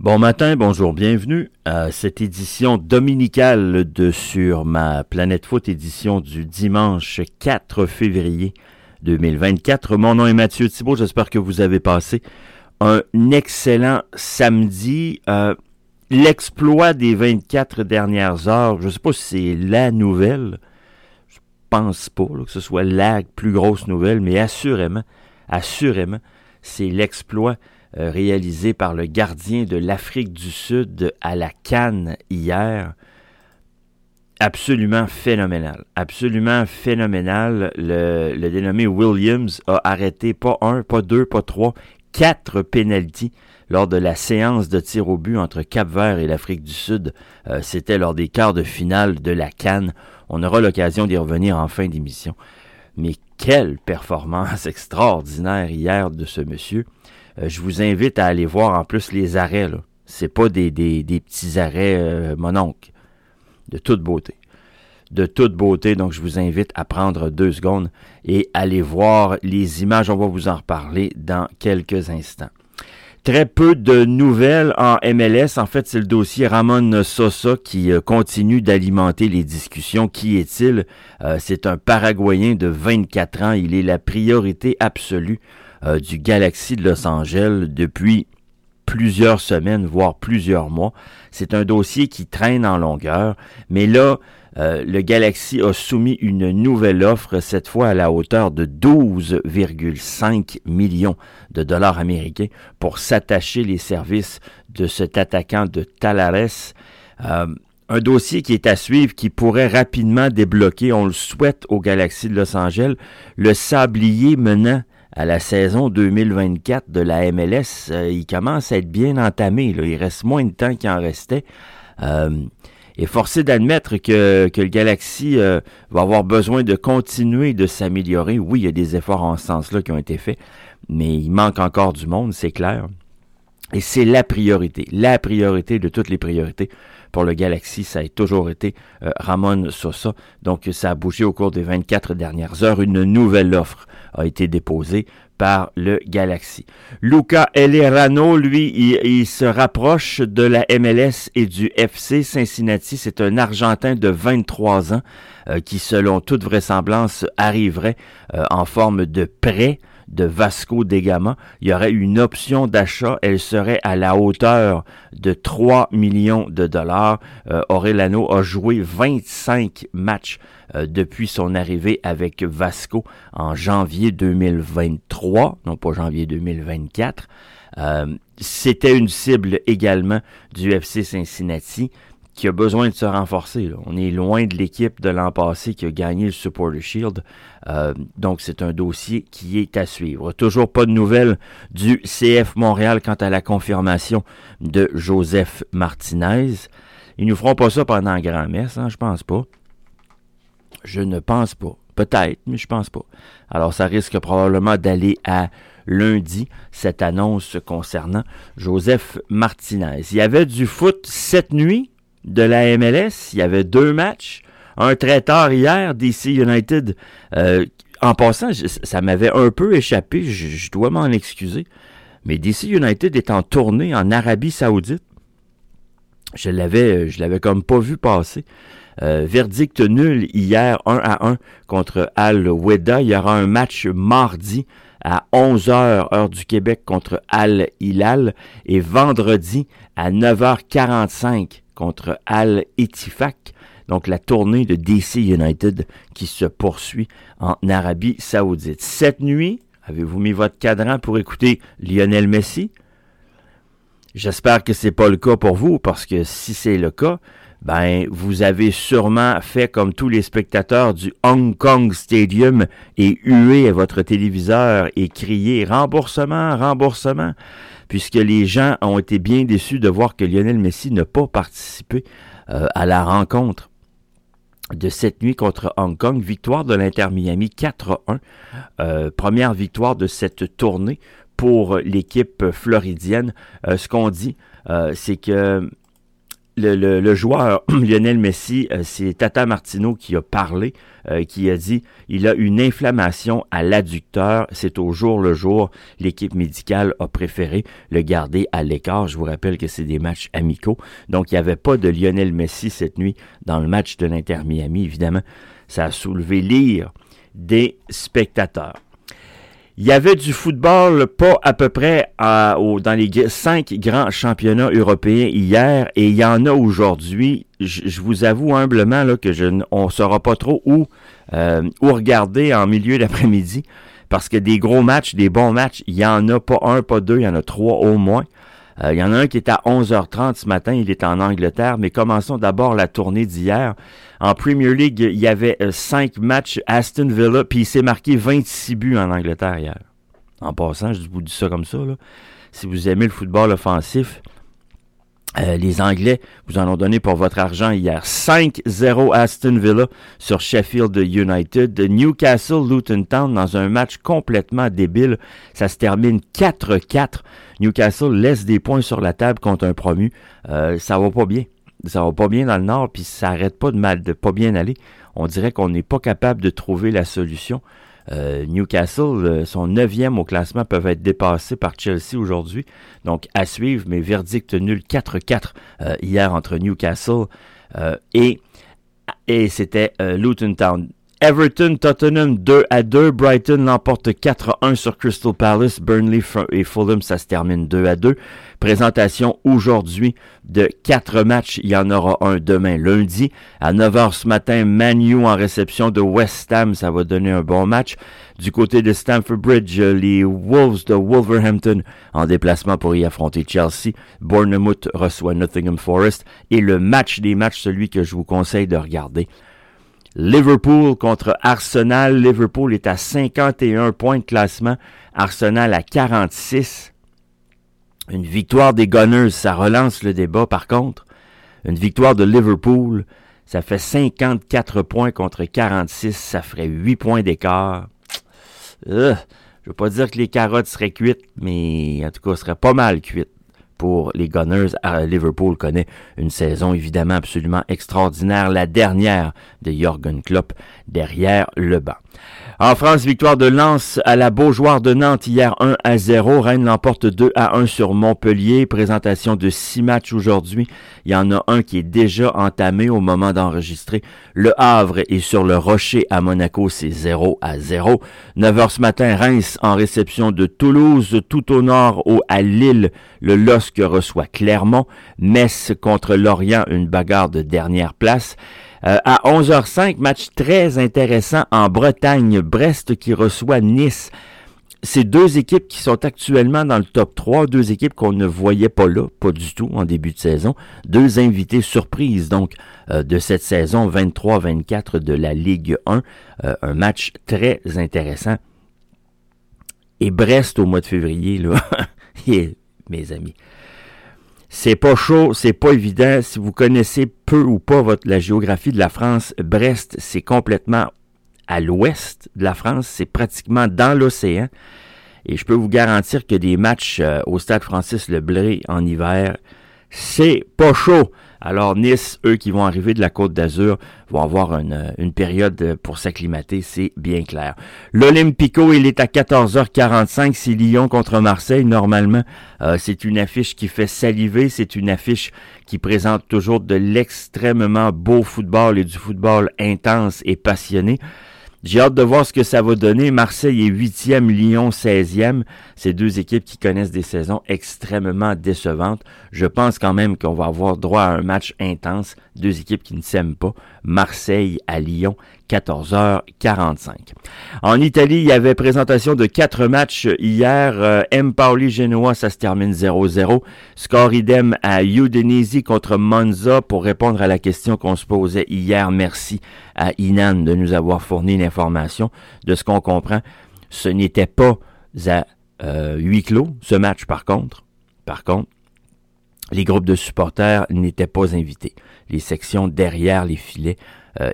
Bon matin, bonjour, bienvenue à cette édition dominicale de Sur ma planète foot, édition du dimanche 4 février 2024. Mon nom est Mathieu Thibault, j'espère que vous avez passé un excellent samedi. Euh, l'exploit des 24 dernières heures, je ne sais pas si c'est la nouvelle, je pense pas que ce soit la plus grosse nouvelle, mais assurément, assurément, c'est l'exploit réalisé par le gardien de l'Afrique du Sud à la Cannes hier. Absolument phénoménal. Absolument phénoménal. Le, le dénommé Williams a arrêté pas un, pas deux, pas trois, quatre pénalties lors de la séance de tir au but entre Cap-Vert et l'Afrique du Sud. Euh, c'était lors des quarts de finale de la Cannes. On aura l'occasion d'y revenir en fin d'émission. Mais quelle performance extraordinaire hier de ce monsieur. Euh, je vous invite à aller voir en plus les arrêts. Là. C'est pas des, des, petits arrêts euh, mononques. De toute beauté. De toute beauté. Donc, je vous invite à prendre deux secondes et aller voir les images. On va vous en reparler dans quelques instants. Très peu de nouvelles en MLS. En fait, c'est le dossier Ramon Sosa qui euh, continue d'alimenter les discussions. Qui est-il? c'est un Paraguayen de 24 ans. Il est la priorité absolue euh, du Galaxy de Los Angeles depuis plusieurs semaines, voire plusieurs mois. C'est un dossier qui traîne en longueur, mais là, euh, le Galaxy a soumis une nouvelle offre, cette fois à la hauteur de 12,5 millions de dollars américains pour s'attacher les services de cet attaquant de Talares. Euh, un dossier qui est à suivre, qui pourrait rapidement débloquer, on le souhaite au Galaxy de Los Angeles, le sablier menant à la saison 2024 de la MLS, euh, il commence à être bien entamé. Il reste moins de temps qu'il en restait. Euh, et forcé d'admettre que, que, le Galaxy euh, va avoir besoin de continuer de s'améliorer. Oui, il y a des efforts en ce sens-là qui ont été faits, mais il manque encore du monde, c'est clair. Et c'est la priorité, la priorité de toutes les priorités pour le Galaxy, ça a toujours été euh, Ramon Sosa. Donc, ça a bougé au cours des 24 dernières heures. Une nouvelle offre a été déposée par le Galaxy. Luca Elerano, lui, il, se rapproche de la MLS et du FC Cincinnati. C'est un Argentin de 23 ans euh, qui, selon toute vraisemblance, arriverait euh, en forme de prêt de Vasco de Gama. Il y aurait une option d'achat. Elle serait à la hauteur de 3 millions de dollars. Euh, Aurelano a joué 25 matchs euh, depuis son arrivée avec Vasco en janvier 2023, non pas janvier 2024. Euh, C'était une cible également du FC Cincinnati qui a besoin de se renforcer. On est loin de l'équipe de l'an passé qui a gagné le Supporter Shield. Euh, donc, c'est un dossier qui est à suivre. Toujours pas de nouvelles du CF Montréal quant à la confirmation de Joseph Martinez. Ils nous feront pas ça pendant grand-messe, hein, je pense pas. Je ne pense pas. Peut-être, mais je pense pas. Alors, ça risque probablement d'aller à lundi, cette annonce concernant Joseph Martinez. Il y avait du foot cette nuit de la MLS. Il y avait deux matchs. Un très tard hier, DC United. Euh, en passant, ça m'avait un peu échappé, je, dois m'en excuser. Mais DC United est en tournée en Arabie Saoudite. Je l'avais, je l'avais comme pas vu passer. Euh, verdict nul hier 1 à 1 contre Al Weda. Il y aura un match mardi à 11h heure du Québec contre Al Hilal et vendredi à 9h45 contre Al Etifak. Donc la tournée de DC United qui se poursuit en Arabie Saoudite. Cette nuit, avez-vous mis votre cadran pour écouter Lionel Messi? J'espère que c'est pas le cas pour vous, parce que si c'est le cas, ben, vous avez sûrement fait comme tous les spectateurs du Hong Kong Stadium et hué à votre téléviseur et crié remboursement, remboursement puisque les gens ont été bien déçus de voir que Lionel Messi n'a pas participé euh, à la rencontre de cette nuit contre Hong Kong. Victoire de l'Inter Miami 4-1. Euh, première victoire de cette tournée pour l'équipe floridienne. Euh, ce qu'on dit, c'est que le, joueur Lionel Messi, euh, c'est Tata Martino qui a parlé, euh, qui a dit il a une inflammation à l'adducteur, c'est au jour le jour. L'équipe médicale a préféré le garder à l'écart. Je vous rappelle que c'est des matchs amicaux, donc il n'y avait pas de Lionel Messi cette nuit dans le match de l'Inter Miami. Évidemment, ça a soulevé l'ire des spectateurs. Il y avait du football pas à peu près dans les cinq grands championnats européens hier et il y en a aujourd'hui. Je, vous avoue humblement là, que je, on ne saura pas trop où, euh, où regarder en milieu d'après-midi parce que des gros matchs, des bons matchs, il y en a pas un, pas deux, il y en a trois au moins. Euh, il y en a un qui est à 11h30 ce matin, il est en Angleterre, mais commençons d'abord la tournée d'hier. En Premier League, il y avait euh, cinq matchs Aston Villa, puis il s'est marqué 26 buts en Angleterre hier. En passant, je vous dis ça comme ça. Si vous aimez le football offensif, euh, les Anglais vous en ont donné pour votre argent hier. 5-0 Aston Villa sur Sheffield United. Newcastle Luton Town dans un match complètement débile. Ça se termine 4-4. Newcastle laisse des points sur la table contre un promu. Euh, ça va pas bien. Ça va pas bien dans le nord, puis ça arrête pas de mal, de pas bien aller. On dirait qu'on n'est pas capable de trouver la solution. Euh, Newcastle, euh, son neuvième au classement, peuvent être dépassés par Chelsea aujourd'hui. Donc, à suivre, mais verdict nul 4-4 euh, hier entre Newcastle et, et c'était Luton Town. Everton, Tottenham 2 à 2. Brighton l'emporte 4-1 sur Crystal Palace. Burnley et Fulham, ça se termine 2 à 2. Présentation aujourd'hui de quatre matchs. Il y en aura un demain lundi. À 9h ce matin, Manu en réception de West Ham. Ça va donner un bon match. Du côté de Stamford Bridge, les Wolves de Wolverhampton en déplacement pour y affronter Chelsea. Bournemouth reçoit Nottingham Forest. Et le match des matchs, celui que je vous conseille de regarder. Liverpool contre Arsenal. Liverpool est à 51 points de classement. Arsenal à 46. Une victoire des Gunners, ça relance le débat par contre. Une victoire de Liverpool, ça fait 54 points contre 46, ça ferait 8 points d'écart. Je veux pas dire que les carottes seraient cuites, mais en tout cas, seraient pas mal cuites pour les Gunners. Liverpool connaît une saison évidemment absolument extraordinaire, la dernière de Jürgen Klopp derrière le banc. En France, victoire de Lens à la Beaujoire de Nantes hier 1 à 0. Rennes l'emporte 2 à 1 sur Montpellier. Présentation de six matchs aujourd'hui. Il y en a un qui est déjà entamé au moment d'enregistrer. Le Havre est sur le Rocher à Monaco, c'est 0 à 0. 9 heures ce matin, Reims en réception de Toulouse. Tout au nord, au, à Lille, le LOSC reçoit Clermont. Metz contre Lorient, une bagarre de dernière place. Euh, à 11h05, match très intéressant en Bretagne. Brest qui reçoit Nice. C'est deux équipes qui sont actuellement dans le top 3, deux équipes qu'on ne voyait pas là, pas du tout en début de saison. Deux invités surprises donc euh, de cette saison 23-24 de la Ligue 1. Euh, un match très intéressant. Et Brest au mois de février, là, mes amis. C'est pas chaud, c'est pas évident. Si vous connaissez peu ou pas votre, la géographie de la France, Brest, c'est complètement à l'ouest de la France, c'est pratiquement dans l'océan. Et je peux vous garantir que des matchs euh, au stade Francis Leblé en hiver, c'est pas chaud. Alors Nice, eux qui vont arriver de la Côte d'Azur, vont avoir une, une période pour s'acclimater, c'est bien clair. L'Olympico, il est à 14h45, c'est Lyon contre Marseille. Normalement, euh, c'est une affiche qui fait saliver, c'est une affiche qui présente toujours de l'extrêmement beau football et du football intense et passionné. J'ai hâte de voir ce que ça va donner. Marseille est huitième, Lyon 16e. Ces deux équipes qui connaissent des saisons extrêmement décevantes. Je pense quand même qu'on va avoir droit à un match intense. Deux équipes qui ne s'aiment pas. Marseille à Lyon, 14h45. En Italie, il y avait présentation de quatre matchs hier. Euh, M. Pauli Genoa, ça se termine 0-0. Score idem à Udinese contre Monza pour répondre à la question qu'on se posait hier. Merci à Inan de nous avoir fourni l'information. De ce qu'on comprend, ce n'était pas à euh, huis clos, ce match par contre. Par contre, les groupes de supporters n'étaient pas invités. Les sections derrière les filets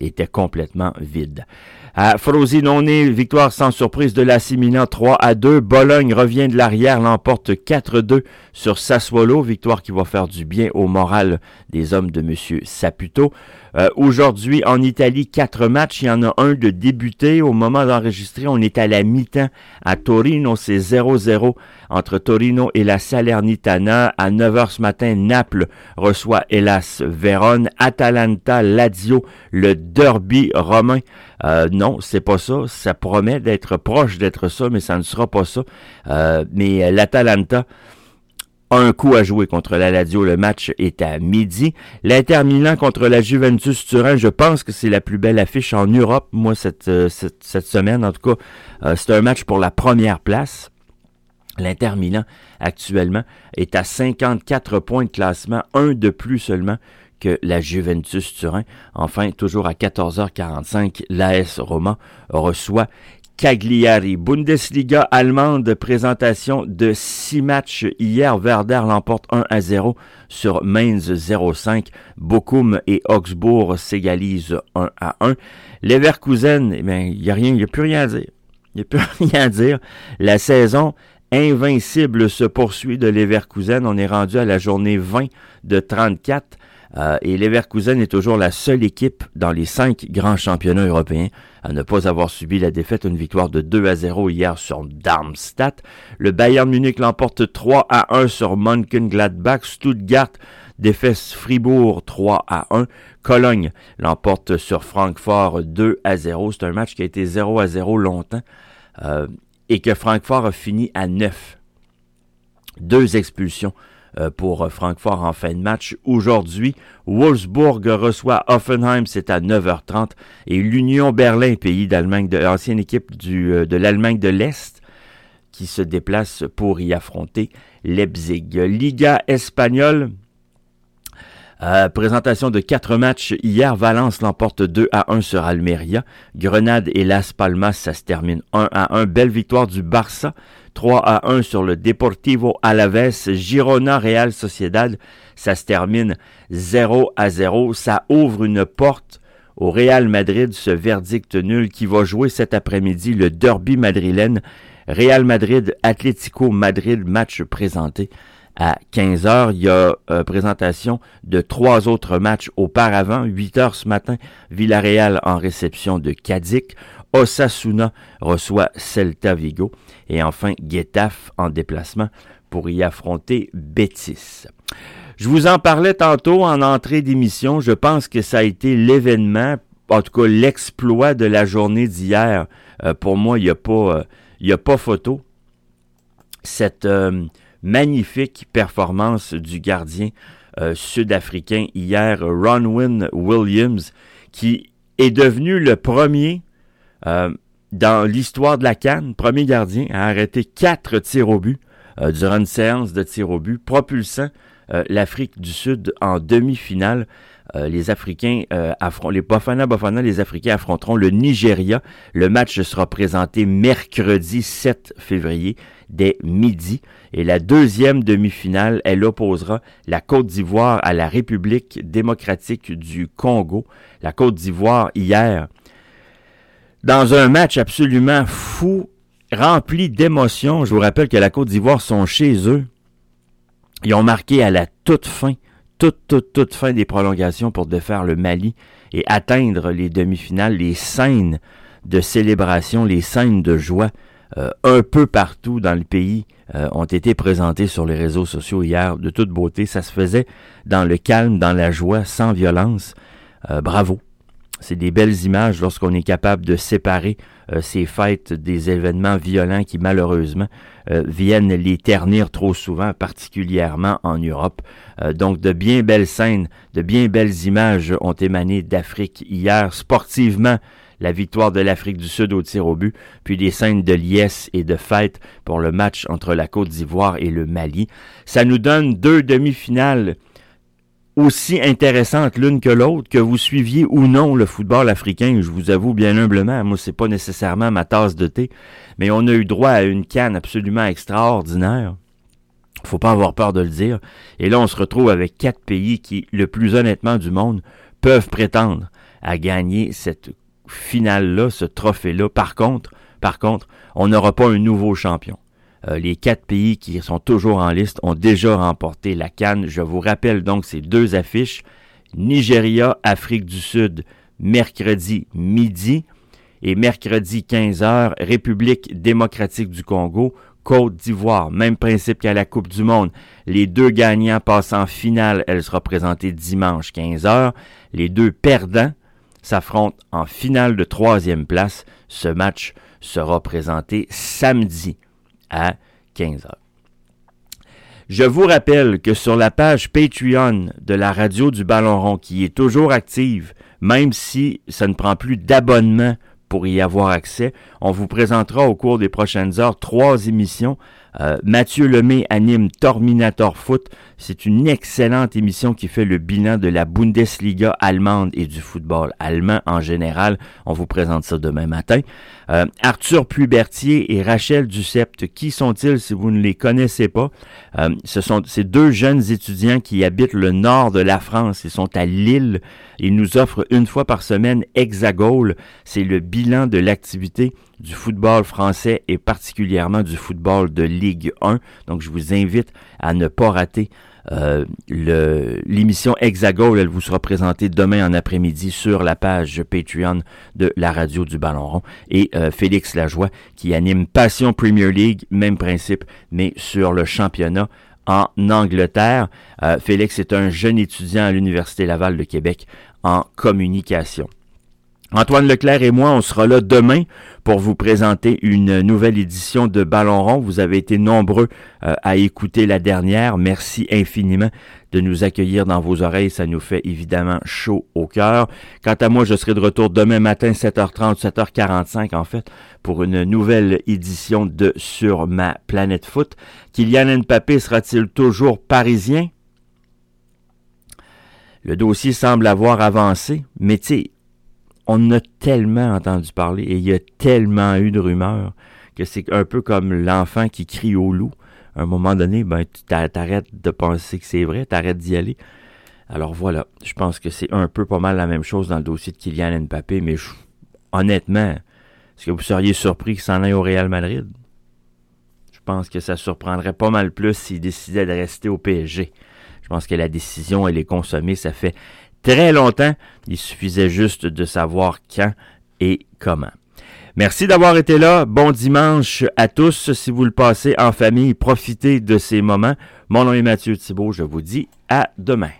était complètement vide. À Frosinone, victoire sans surprise de l'AC Milan 3 à 2. Bologne revient de l'arrière, l'emporte 4-2 sur Sassuolo, victoire qui va faire du bien au moral des hommes de Monsieur Saputo. Euh, aujourd'hui, en Italie, quatre matchs. Il y en a un de débuté. Au moment d'enregistrer, on est à la mi-temps. À Torino, c'est 0-0 entre Torino et la Salernitana. À 9h ce matin, Naples reçoit hélas Vérone. Atalanta, Lazio, le derby romain. Euh, non, c'est pas ça. Ça promet d'être proche d'être ça, mais ça ne sera pas ça. Euh, mais l'Atalanta a un coup à jouer contre la Lazio. Le match est à midi. L'Inter Milan contre la Juventus Turin, je pense que c'est la plus belle affiche en Europe, moi, cette, euh, cette, semaine. En tout cas, c'est un match pour la première place. L'Inter Milan, actuellement, est à 54 points de classement, un de plus seulement que la Juventus Turin. Enfin, toujours à 14h45, l'AS Roma reçoit Cagliari. Bundesliga allemande, présentation de six matchs hier. Werder l'emporte 1 à 0 sur Mainz 0-5. Bochum et Augsbourg s'égalisent 1 à 1. Leverkusen, eh il n'y a rien, il a plus rien à dire. Il n'y a plus rien à dire. La saison invincible se poursuit de Leverkusen. On est rendu à la journée 20 de 34. Euh, et Leverkusen est toujours la seule équipe dans les cinq grands championnats européens à ne pas avoir subi la défaite, une victoire de 2 à 0 hier sur Darmstadt. Le Bayern Munich l'emporte 3 à 1 sur Mönchengladbach. Stuttgart défaite Fribourg 3 à 1. Cologne l'emporte sur Francfort 2 à 0. C'est un match qui a été 0 à 0 longtemps euh, et que Francfort a fini à 9. Deux expulsions pour Francfort en fin de match. Aujourd'hui, Wolfsburg reçoit Offenheim, c'est à 9h30. Et l'Union Berlin, pays d'Allemagne, de l'ancienne équipe euh, de l'Allemagne de l'Est, qui se déplace pour y affronter Leipzig. Liga espagnole, euh, présentation de quatre matchs. Hier, Valence l'emporte 2 à 1 sur Almeria. Grenade et Las Palmas, ça se termine 1 à 1. Belle victoire du Barça. 3 à 1 sur le Deportivo Alaves, Girona Real Sociedad, ça se termine 0 à 0. Ça ouvre une porte au Real Madrid, ce verdict nul qui va jouer cet après-midi le derby madrilène. Real Madrid, Atlético Madrid, match présenté à 15 heures. Il y a euh, présentation de trois autres matchs auparavant. 8 heures ce matin, Villarreal en réception de Cadiz. Osasuna reçoit Celta Vigo et enfin Getafe en déplacement pour y affronter Betis. Je vous en parlais tantôt en entrée d'émission, je pense que ça a été l'événement, en tout cas l'exploit de la journée d'hier. Euh, pour moi, il n'y a, pas, euh, a pas photo. Cette euh, magnifique performance du gardien sud-africain hier, Ronwin Williams, qui est devenu le premier euh, dans l'histoire de la Cannes, premier gardien à arrêter quatre tirs au but euh, durant une séance de tirs au but, propulsant euh, l'Afrique du Sud en demi-finale. les Africains affrontent les Bafana Bafana, les Africains affronteront le Nigeria. Le match sera présenté mercredi 7 février dès midi. Et la deuxième demi-finale, elle opposera la Côte d'Ivoire à la République démocratique du Congo. La Côte d'Ivoire, hier, dans un match absolument fou, rempli d'émotions. Je vous rappelle que la Côte d'Ivoire sont chez eux. Ils ont marqué à la toute fin, toute, toute, toute fin des prolongations pour défaire le Mali et atteindre les demi-finales, les scènes de célébration, les scènes de joie euh, un peu partout dans le pays euh, ont été présentées sur les réseaux sociaux hier de toute beauté. Ça se faisait dans le calme, dans la joie, sans violence. Euh, bravo. C'est des belles images lorsqu'on est capable de séparer euh, ces fêtes des événements violents qui malheureusement euh, viennent les ternir trop souvent, particulièrement en Europe. Euh, donc de bien belles scènes, de bien belles images ont émané d'Afrique hier sportivement la victoire de l'Afrique du Sud au tir au but, puis des scènes de liesse et de fête pour le match entre la Côte d'Ivoire et le Mali. Ça nous donne deux demi-finales aussi intéressante l'une que l'autre, que vous suiviez ou non le football africain, je vous avoue bien humblement, moi c'est pas nécessairement ma tasse de thé, mais on a eu droit à une canne absolument extraordinaire. Faut pas avoir peur de le dire. Et là, on se retrouve avec quatre pays qui, le plus honnêtement du monde, peuvent prétendre à gagner cette finale-là, ce trophée-là. Par contre, par contre, on n'aura pas un nouveau champion. Euh, les quatre pays qui sont toujours en liste ont déjà remporté la Cannes. Je vous rappelle donc ces deux affiches. Nigeria, Afrique du Sud, mercredi midi et mercredi 15h, République démocratique du Congo, Côte d'Ivoire. Même principe qu'à la Coupe du Monde. Les deux gagnants passent en finale. Elle sera présentée dimanche 15h. Les deux perdants s'affrontent en finale de troisième place. Ce match sera présenté samedi à 15h. Je vous rappelle que sur la page Patreon de la radio du Ballon rond, qui est toujours active, même si ça ne prend plus d'abonnement pour y avoir accès, on vous présentera au cours des prochaines heures trois émissions euh, Mathieu Lemay anime Terminator Foot. C'est une excellente émission qui fait le bilan de la Bundesliga allemande et du football allemand en général. On vous présente ça demain matin. Euh, Arthur Pubertier et Rachel Ducept, qui sont-ils si vous ne les connaissez pas? Euh, ce sont ces deux jeunes étudiants qui habitent le nord de la France. Ils sont à Lille. Ils nous offrent une fois par semaine Hexagol. C'est le bilan de l'activité du football français et particulièrement du football de Ligue 1. Donc, je vous invite à ne pas rater euh, l'émission Hexagol. Elle vous sera présentée demain en après-midi sur la page Patreon de la radio du Ballon rond. Et euh, Félix Lajoie qui anime Passion Premier League, même principe, mais sur le championnat en Angleterre. Euh, Félix est un jeune étudiant à l'Université Laval de Québec en communication. Antoine Leclerc et moi, on sera là demain pour vous présenter une nouvelle édition de Ballon rond. Vous avez été nombreux euh, à écouter la dernière. Merci infiniment de nous accueillir dans vos oreilles. Ça nous fait évidemment chaud au cœur. Quant à moi, je serai de retour demain matin, 7h30, 7h45 en fait, pour une nouvelle édition de Sur ma planète foot. Kylian Mbappé sera-t-il toujours parisien? Le dossier semble avoir avancé, mais tu on a tellement entendu parler et il y a tellement eu de rumeurs que c'est un peu comme l'enfant qui crie au loup. À un moment donné, ben, tu t'arrêtes de penser que c'est vrai, t'arrêtes d'y aller. Alors voilà, je pense que c'est un peu pas mal la même chose dans le dossier de Kylian Mbappé, mais honnêtement, est-ce que vous seriez surpris qu'il s'en aille au Real Madrid? Je pense que ça surprendrait pas mal plus s'il décidait de rester au PSG. Je pense que la décision, elle est consommée, ça fait très longtemps. Il suffisait juste de savoir quand et comment. Merci d'avoir été là. Bon dimanche à tous. Si vous le passez en famille, profitez de ces moments. Mon nom est Mathieu Thibault. Je vous dis à demain.